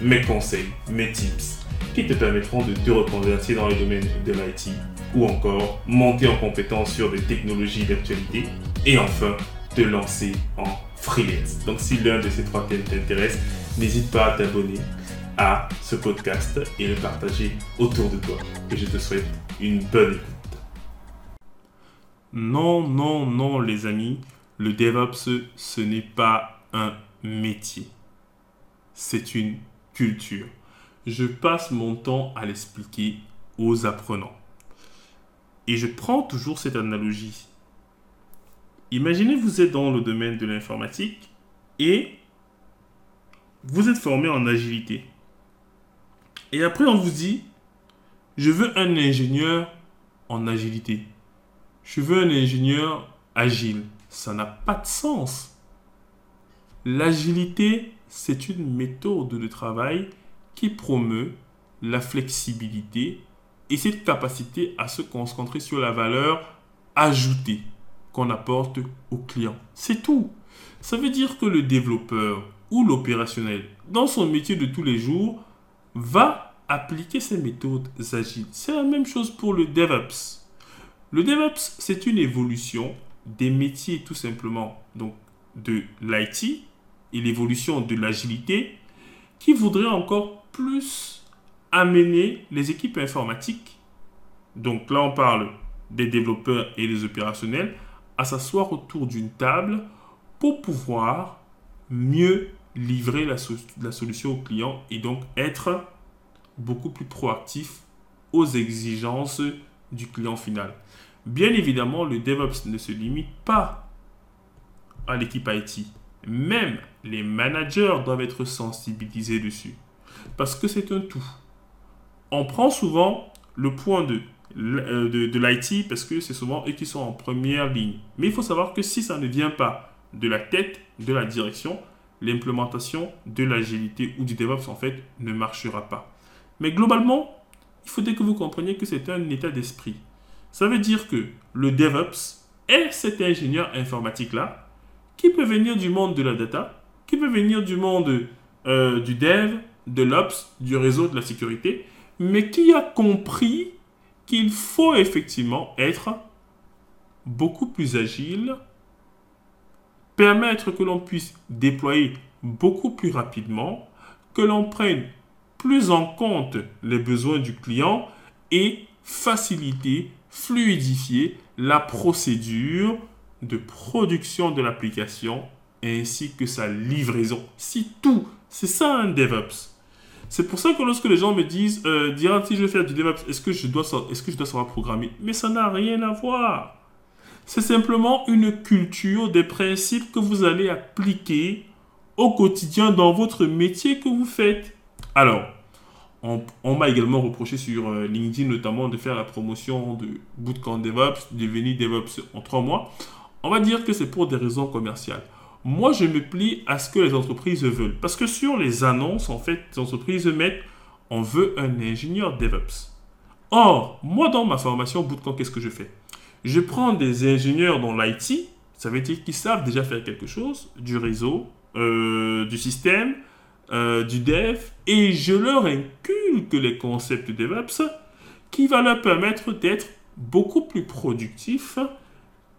mes conseils, mes tips qui te permettront de te reconvertir dans le domaine de l'IT ou encore monter en compétence sur des technologies d'actualité et enfin te lancer en freelance. Donc si l'un de ces trois thèmes t'intéresse, n'hésite pas à t'abonner à ce podcast et le partager autour de toi. Et je te souhaite une bonne écoute. Non, non, non les amis, le DevOps, ce n'est pas un métier. C'est une Je passe mon temps à l'expliquer aux apprenants. Et je prends toujours cette analogie. Imaginez vous êtes dans le domaine de l'informatique et vous êtes formé en agilité. Et après on vous dit, je veux un ingénieur en agilité. Je veux un ingénieur agile. Ça n'a pas de sens. L'agilité, c'est une méthode de travail qui promeut la flexibilité et cette capacité à se concentrer sur la valeur ajoutée qu'on apporte au client. C'est tout. Ça veut dire que le développeur ou l'opérationnel, dans son métier de tous les jours, va appliquer ces méthodes agiles. C'est la même chose pour le DevOps. Le DevOps, c'est une évolution des métiers tout simplement donc de l'IT et l'évolution de l'agilité qui voudrait encore plus amener les équipes informatiques, donc là on parle des développeurs et des opérationnels, à s'asseoir autour d'une table pour pouvoir mieux livrer la, solution au client et donc être beaucoup plus proactif aux exigences du client final. Bien évidemment, le DevOps ne se limite pas à l'équipe IT. Même les managers doivent être sensibilisés dessus. Parce que c'est un tout on prend souvent le point de, euh, de, l'IT parce que c'est souvent eux qui sont en première ligne. Mais il faut savoir que si ça ne vient pas de la tête, de la direction, l'implémentation de l'agilité ou du DevOps en fait ne marchera pas. Mais globalement, il faudrait que vous compreniez que c'est un état d'esprit. Ça veut dire que le DevOps est cet ingénieur informatique-là qui peut venir du monde de la data, qui peut venir du monde euh, du dev, de l'ops, du réseau, de la sécurité, mais qui a compris qu'il faut effectivement être beaucoup plus agile, permettre que l'on puisse déployer beaucoup plus rapidement, que l'on prenne plus en compte les besoins du client et faciliter, fluidifier la procédure de production de l'application ainsi que sa livraison. Si tout, c'est ça un DevOps. C'est pour ça que lorsque les gens me disent, euh, si je veux faire du DevOps, est-ce que, je dois, est-ce que je dois savoir programmer? Mais ça n'a rien à voir. C'est simplement une culture, des principes que vous allez appliquer au quotidien dans votre métier que vous faites. Alors, on, m'a également reproché sur euh, LinkedIn notamment de faire la promotion de Bootcamp DevOps, de devenir DevOps en trois mois. On va dire que c'est pour des raisons commerciales. Moi, je me plie à ce que les entreprises veulent. Parce que sur les annonces, en fait, les entreprises mettent on veut un ingénieur DevOps. Or, moi, dans ma formation Bootcamp, qu'est-ce que je fais? Je prends des ingénieurs dans l'IT, ça veut dire qu'ils savent déjà faire quelque chose, du réseau, euh, du système, euh, du dev, et je leur inculque les concepts DevOps qui va leur permettre d'être beaucoup plus productifs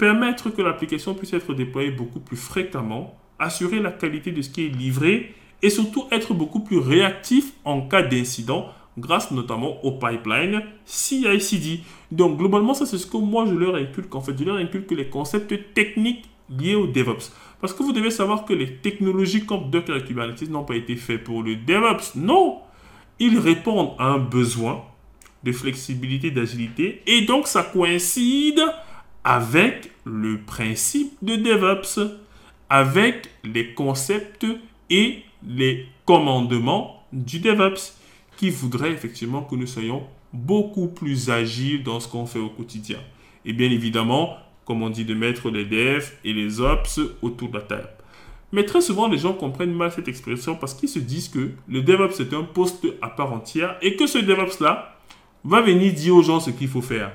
permettre que l'application puisse être déployée beaucoup plus fréquemment, assurer la qualité de ce qui est livré et surtout être beaucoup plus réactif en cas d'incident grâce notamment au pipeline CI/CD. Donc globalement, ça c'est ce que moi je leur inculque. En fait, je leur inculque les concepts techniques liés au DevOps. Parce que vous devez savoir que les technologies comme Docker et Kubernetes n'ont pas été faites pour le DevOps. Non, ils répondent à un besoin de flexibilité, d'agilité et donc ça coïncide avec le principe de DevOps, avec les concepts et les commandements du DevOps, qui voudrait effectivement que nous soyons beaucoup plus agiles dans ce qu'on fait au quotidien. Et bien évidemment, comme on dit, de mettre les devs et les ops autour de la table. Mais très souvent, les gens comprennent mal cette expression parce qu'ils se disent que le DevOps est un poste à part entière et que ce DevOps-là va venir dire aux gens ce qu'il faut faire.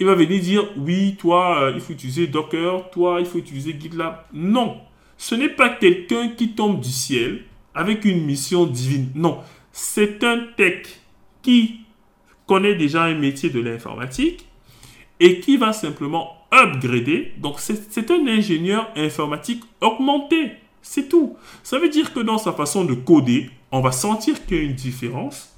Il va venir dire, oui, toi, euh, il faut utiliser Docker, toi, il faut utiliser GitLab. Non, ce n'est pas quelqu'un qui tombe du ciel avec une mission divine. Non, c'est un tech qui connaît déjà un métier de l'informatique et qui va simplement upgrader. Donc, c'est un ingénieur informatique augmenté. C'est tout. Ça veut dire que dans sa façon de coder, on va sentir qu'il y a une différence.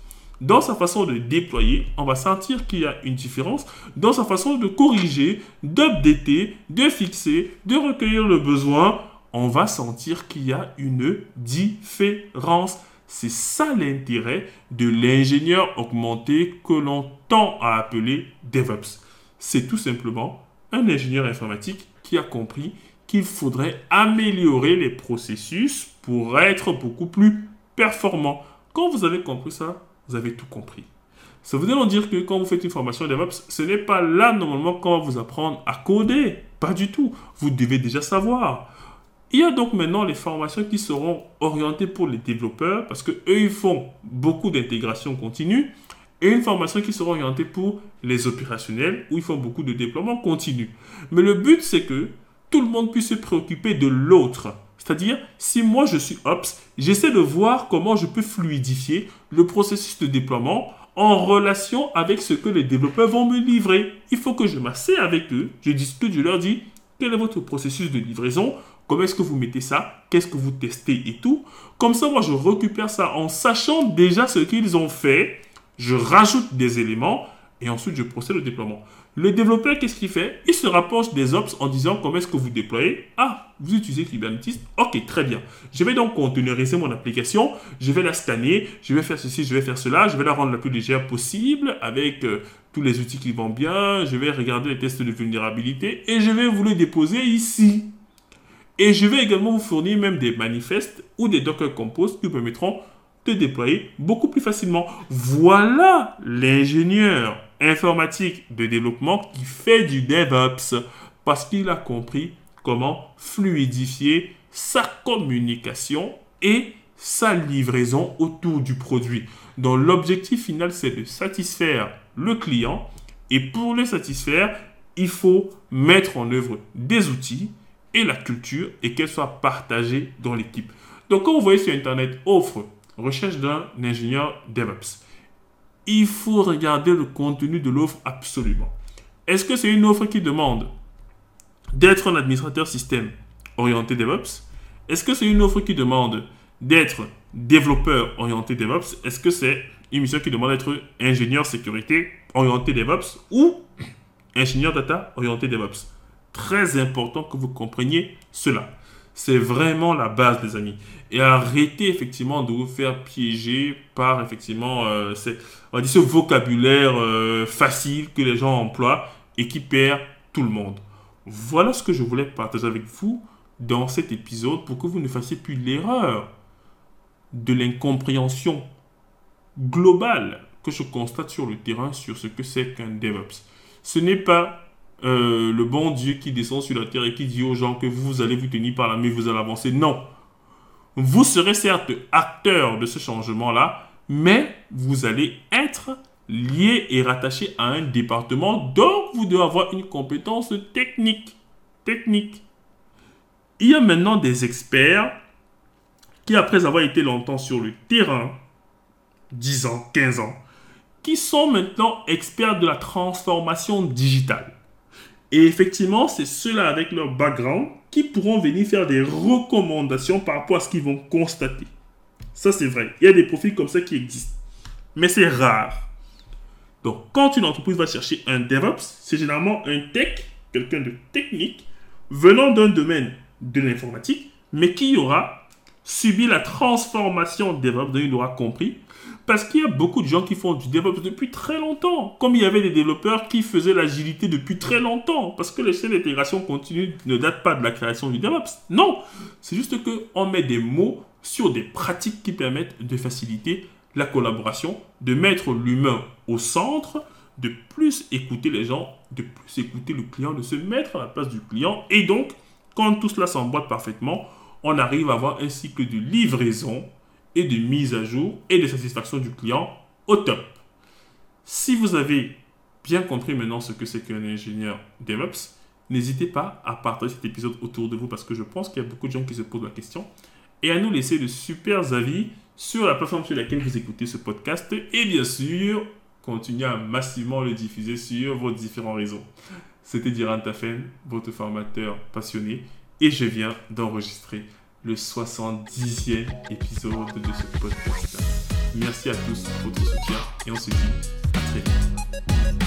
Dans sa façon de déployer, on va sentir qu'il y a une différence. Dans sa façon de corriger, d'updater, de fixer, de recueillir le besoin, on va sentir qu'il y a une différence. C'est ça l'intérêt de l'ingénieur augmenté que l'on tend à appeler DevOps. C'est tout simplement un ingénieur informatique qui a compris qu'il faudrait améliorer les processus pour être beaucoup plus performant. Quand vous avez compris ça, vous avez tout compris. Ça veut dire que quand vous faites une formation DevOps, ce n'est pas là normalement qu'on va vous apprendre à coder. Pas du tout. Vous devez déjà savoir. Il y a donc maintenant les formations qui seront orientées pour les développeurs parce que eux ils font beaucoup d'intégration continue et une formation qui sera orientée pour les opérationnels où ils font beaucoup de déploiement continu. Mais le but, c'est que tout le monde puisse se préoccuper de l'autre. C'est-à-dire, si moi je suis Ops, j'essaie de voir comment je peux fluidifier le processus de déploiement en relation avec ce que les développeurs vont me livrer. Il faut que je m'assieds avec eux, je discute, je leur dis quel est votre processus de livraison, comment est-ce que vous mettez ça, qu'est-ce que vous testez et tout? Comme ça, moi je récupère ça en sachant déjà ce qu'ils ont fait je rajoute des éléments et ensuite je procède au déploiement. Le développeur, qu'est-ce qu'il fait? Il se rapproche des ops en disant comment est-ce que vous déployez. Ah, vous utilisez Kubernetes. Ok, très bien. Je vais donc containeriser mon application. Je vais la scanner. Je vais faire ceci, je vais faire cela. Je vais la rendre la plus légère possible avec euh, tous les outils qui vont bien. Je vais regarder les tests de vulnérabilité et je vais vous les déposer ici. Et je vais également vous fournir même des manifestes ou des Docker Compose qui vous permettront de déployer beaucoup plus facilement. Voilà l'ingénieur informatique de développement qui fait du DevOps parce qu'il a compris comment fluidifier sa communication et sa livraison autour du produit. Donc l'objectif final, c'est de satisfaire le client et pour le satisfaire, il faut mettre en œuvre des outils et la culture et qu'elle soit partagée dans l'équipe. Donc comme vous voyez sur Internet, offre recherche d'un ingénieur DevOps. Il faut regarder le contenu de l'offre absolument. Est-ce que c'est une offre qui demande d'être un administrateur système orienté DevOps? Est-ce que c'est une offre qui demande d'être développeur orienté DevOps? Est-ce que c'est une mission qui demande d'être ingénieur sécurité orienté DevOps ou ingénieur data orienté DevOps? Très important que vous compreniez cela. C'est vraiment la base, des amis. Et arrêtez effectivement de vous faire piéger par effectivement euh, ce vocabulaire euh, facile que les gens emploient et qui perd tout le monde. Voilà ce que je voulais partager avec vous dans cet épisode pour que vous ne fassiez plus l'erreur de l'incompréhension globale que je constate sur le terrain sur ce que c'est qu'un DevOps. Ce n'est pas euh, le bon Dieu qui descend sur la terre et qui dit aux gens que vous allez vous tenir par la main, vous allez avancer. Non. Vous serez certes acteur de ce changement-là, mais vous allez être lié et rattaché à un département, donc vous devez avoir une compétence technique. Technique. Il y a maintenant des experts qui, après avoir été longtemps sur le terrain, 10 ans, 15 ans, qui sont maintenant experts de la transformation digitale. Et effectivement, c'est ceux-là avec leur background qui pourront venir faire des recommandations par rapport à ce qu'ils vont constater. Ça, c'est vrai. Il y a des profils comme ça qui existent. Mais c'est rare. Donc, quand une entreprise va chercher un DevOps, c'est généralement un tech, quelqu'un de technique, venant d'un domaine de l'informatique, mais qui aura subi la transformation DevOps, dont il aura compris, parce qu'il y a beaucoup de gens qui font du DevOps depuis très longtemps. Comme il y avait des développeurs qui faisaient l'agilité depuis très longtemps. Parce que les chaînes d'intégration continue ne datent pas de la création du DevOps. Non, c'est juste qu'on met des mots sur des pratiques qui permettent de faciliter la collaboration, de mettre l'humain au centre, de plus écouter les gens, de plus écouter le client, de se mettre à la place du client. Et donc, quand tout cela s'emboîte parfaitement, on arrive à avoir un cycle de livraison et de mise à jour et de satisfaction du client au top. Si vous avez bien compris maintenant ce que c'est qu'un ingénieur DevOps, n'hésitez pas à partager cet épisode autour de vous parce que je pense qu'il y a beaucoup de gens qui se posent la question et à nous laisser de super avis sur la plateforme sur laquelle vous écoutez ce podcast et bien sûr, continuez à massivement le diffuser sur vos différents réseaux. C'était Diran Tafen, votre formateur passionné et je viens d'enregistrer le 70e épisode de ce podcast. Merci à tous pour votre soutien et on se dit à très vite.